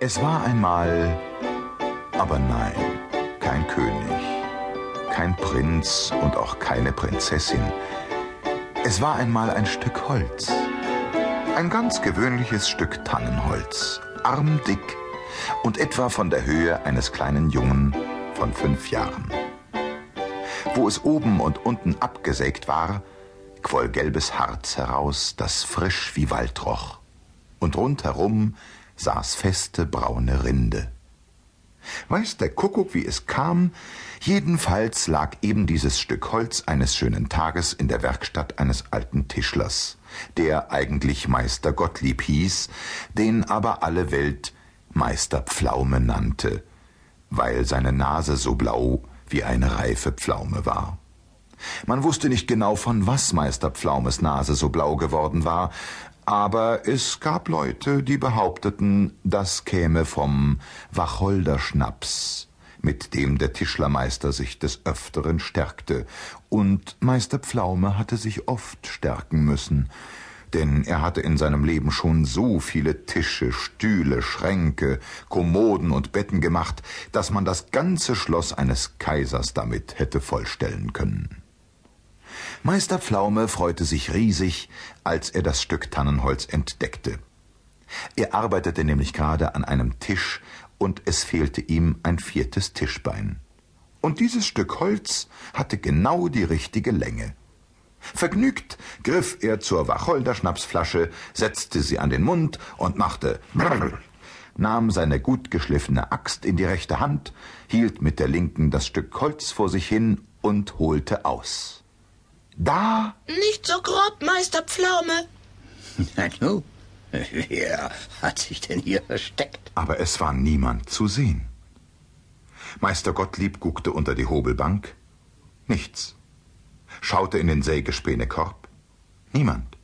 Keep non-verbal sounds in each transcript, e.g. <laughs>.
Es war einmal, aber nein, kein König, kein Prinz und auch keine Prinzessin. Es war einmal ein Stück Holz, ein ganz gewöhnliches Stück Tannenholz, armdick und etwa von der Höhe eines kleinen Jungen von fünf Jahren. Wo es oben und unten abgesägt war, quoll gelbes Harz heraus, das frisch wie Wald roch, und rundherum saß feste braune Rinde. Weiß der Kuckuck, wie es kam, jedenfalls lag eben dieses Stück Holz eines schönen Tages in der Werkstatt eines alten Tischlers, der eigentlich Meister Gottlieb hieß, den aber alle Welt Meister Pflaume nannte, weil seine Nase so blau wie eine reife Pflaume war. Man wusste nicht genau, von was Meister Pflaumes Nase so blau geworden war, aber es gab Leute, die behaupteten, das käme vom Wacholderschnaps, mit dem der Tischlermeister sich des Öfteren stärkte, und Meister Pflaume hatte sich oft stärken müssen, denn er hatte in seinem Leben schon so viele Tische, Stühle, Schränke, Kommoden und Betten gemacht, dass man das ganze Schloss eines Kaisers damit hätte vollstellen können. Meister Pflaume freute sich riesig, als er das Stück Tannenholz entdeckte. Er arbeitete nämlich gerade an einem Tisch, und es fehlte ihm ein viertes Tischbein. Und dieses Stück Holz hatte genau die richtige Länge. Vergnügt griff er zur Wacholderschnapsflasche, setzte sie an den Mund und machte Brrr, nahm seine gut geschliffene Axt in die rechte Hand, hielt mit der linken das Stück Holz vor sich hin und holte aus. Da. Nicht so grob, Meister Pflaume. <laughs> Na nu, <laughs> wer hat sich denn hier versteckt? Aber es war niemand zu sehen. Meister Gottlieb guckte unter die Hobelbank. Nichts. Schaute in den Sägespänekorb. Niemand.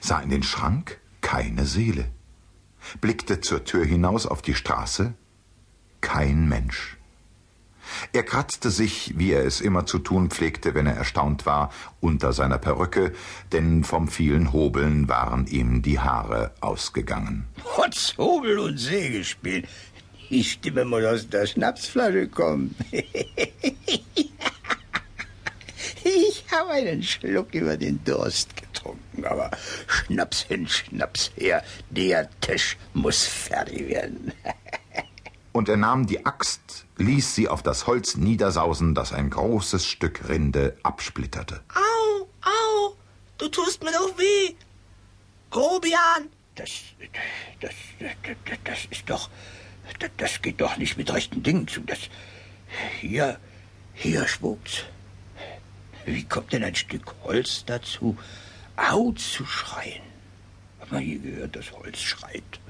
Sah in den Schrank. Keine Seele. Blickte zur Tür hinaus auf die Straße. Kein Mensch. Er kratzte sich, wie er es immer zu tun pflegte, wenn er erstaunt war, unter seiner Perücke, denn vom vielen Hobeln waren ihm die Haare ausgegangen. Trotz Hobel und Sägespiel. Die Stimme muss aus der Schnapsflasche kommen. <laughs> Ich habe einen Schluck über den Durst getrunken, aber Schnaps hin, Schnaps her, der Tisch muss fertig werden. <laughs> Und er nahm die Axt, ließ sie auf das Holz niedersausen, das ein großes Stück Rinde absplitterte. Au, au, du tust mir doch weh. Grobian. Das, das, das, das ist doch, das, das geht doch nicht mit rechten Dingen zu. Das, hier, hier spukt's. Wie kommt denn ein Stück Holz dazu, au zu schreien? Hab mal hier gehört, dass Holz schreit.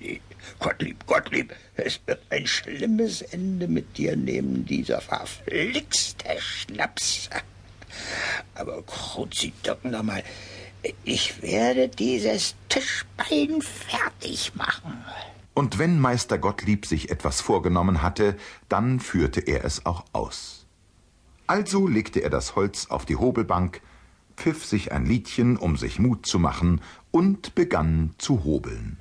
Nee, Gottlieb, Gottlieb, es wird ein schlimmes Ende mit dir nehmen, dieser verflixte Schnaps. Aber Kruzi, doch noch mal, ich werde dieses Tischbein fertig machen. Und wenn Meister Gottlieb sich etwas vorgenommen hatte, dann führte er es auch aus. Also legte er das Holz auf die Hobelbank, pfiff sich ein Liedchen, um sich Mut zu machen, und begann zu hobeln.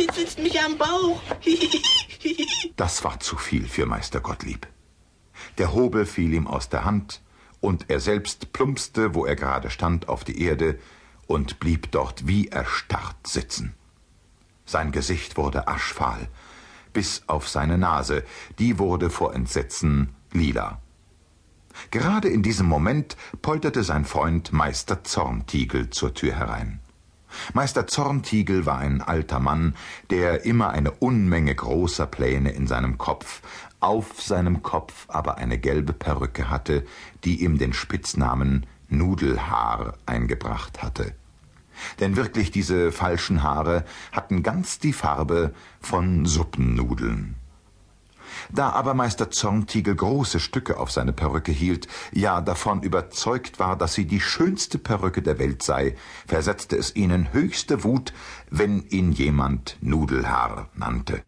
Kitzelst mich am Bauch. <laughs> das war zu viel für Meister Gottlieb. Der Hobel fiel ihm aus der Hand, und er selbst plumpste, wo er gerade stand, auf die Erde und blieb dort wie erstarrt sitzen. Sein Gesicht wurde aschfahl, bis auf seine Nase, die wurde vor Entsetzen lila. Gerade in diesem Moment polterte sein Freund Meister Zorntiegel zur Tür herein. Meister Zorntiegel war ein alter Mann, der immer eine Unmenge großer Pläne in seinem Kopf, auf seinem Kopf aber eine gelbe Perücke hatte, die ihm den Spitznamen Nudelhaar eingebracht hatte. Denn wirklich diese falschen Haare hatten ganz die Farbe von Suppennudeln. Da aber Meister Zorntiegel große Stücke auf seine Perücke hielt, ja davon überzeugt war, dass sie die schönste Perücke der Welt sei, versetzte es ihnen höchste Wut, wenn ihn jemand Nudelhaar nannte.